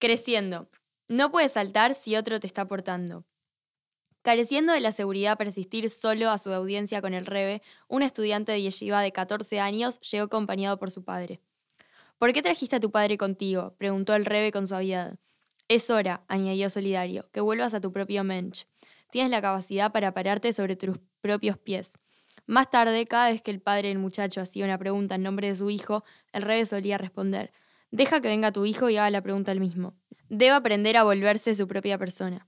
Creciendo. No puedes saltar si otro te está portando. Careciendo de la seguridad para asistir solo a su audiencia con el Rebe, un estudiante de yeshiva de 14 años llegó acompañado por su padre. ¿Por qué trajiste a tu padre contigo? preguntó el Rebe con suavidad. Es hora, añadió Solidario, que vuelvas a tu propio mensch. Tienes la capacidad para pararte sobre tus propios pies. Más tarde, cada vez que el padre del muchacho hacía una pregunta en nombre de su hijo, el Rebe solía responder: Deja que venga tu hijo y haga la pregunta él mismo. Debe aprender a volverse su propia persona.